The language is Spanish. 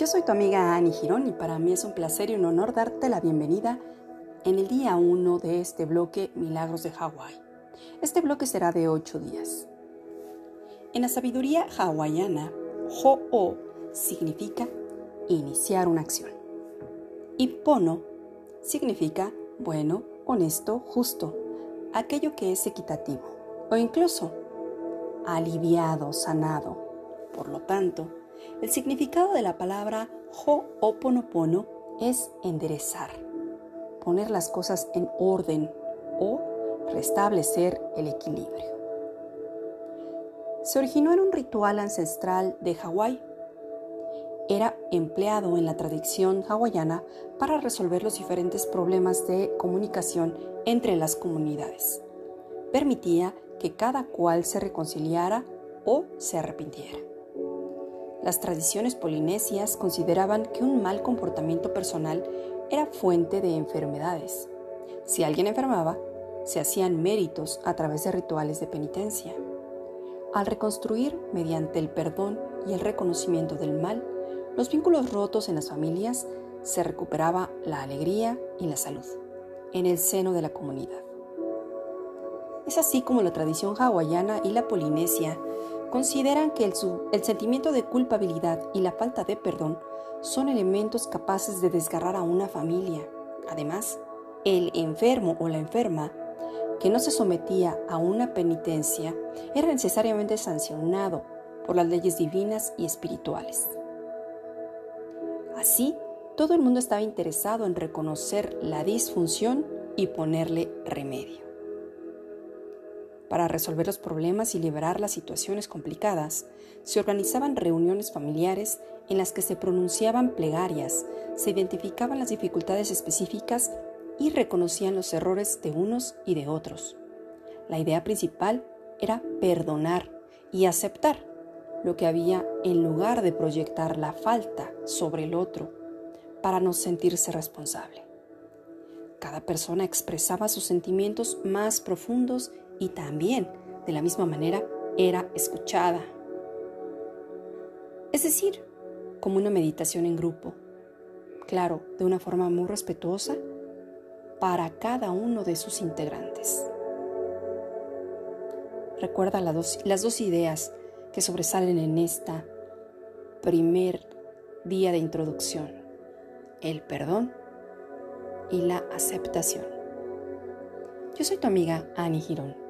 Yo soy tu amiga Annie Girón y para mí es un placer y un honor darte la bienvenida en el día 1 de este bloque Milagros de Hawái. Este bloque será de 8 días. En la sabiduría hawaiana, Ho'o significa iniciar una acción. Y Pono significa bueno, honesto, justo, aquello que es equitativo o incluso aliviado, sanado. Por lo tanto, el significado de la palabra Ho'oponopono es enderezar, poner las cosas en orden o restablecer el equilibrio. Se originó en un ritual ancestral de Hawái. Era empleado en la tradición hawaiana para resolver los diferentes problemas de comunicación entre las comunidades. Permitía que cada cual se reconciliara o se arrepintiera. Las tradiciones polinesias consideraban que un mal comportamiento personal era fuente de enfermedades. Si alguien enfermaba, se hacían méritos a través de rituales de penitencia. Al reconstruir mediante el perdón y el reconocimiento del mal, los vínculos rotos en las familias, se recuperaba la alegría y la salud en el seno de la comunidad. Es así como la tradición hawaiana y la polinesia consideran que el, el, sentimiento de culpabilidad y la falta de perdón son elementos capaces de desgarrar a una familia. Además, el enfermo o la enferma que no se sometía a una penitencia era necesariamente sancionado por las leyes divinas y espirituales. Así, todo el mundo estaba interesado en reconocer la disfunción y ponerle remedio. Para resolver los problemas y liberar las situaciones complicadas, se organizaban reuniones familiares en las que se pronunciaban plegarias, se identificaban las dificultades específicas y reconocían los errores de unos y de otros. La idea principal era perdonar y aceptar lo que había en lugar de proyectar la falta sobre el otro para no sentirse responsable. Cada persona expresaba sus sentimientos más profundos y también, de la misma manera, era escuchada. Es decir, como una meditación en grupo, claro, de una forma muy respetuosa para cada uno de sus integrantes. Recuerda las dos, ideas que sobresalen en esta primer día de introducción, el perdón y la aceptación. Yo soy tu amiga Annie Girón.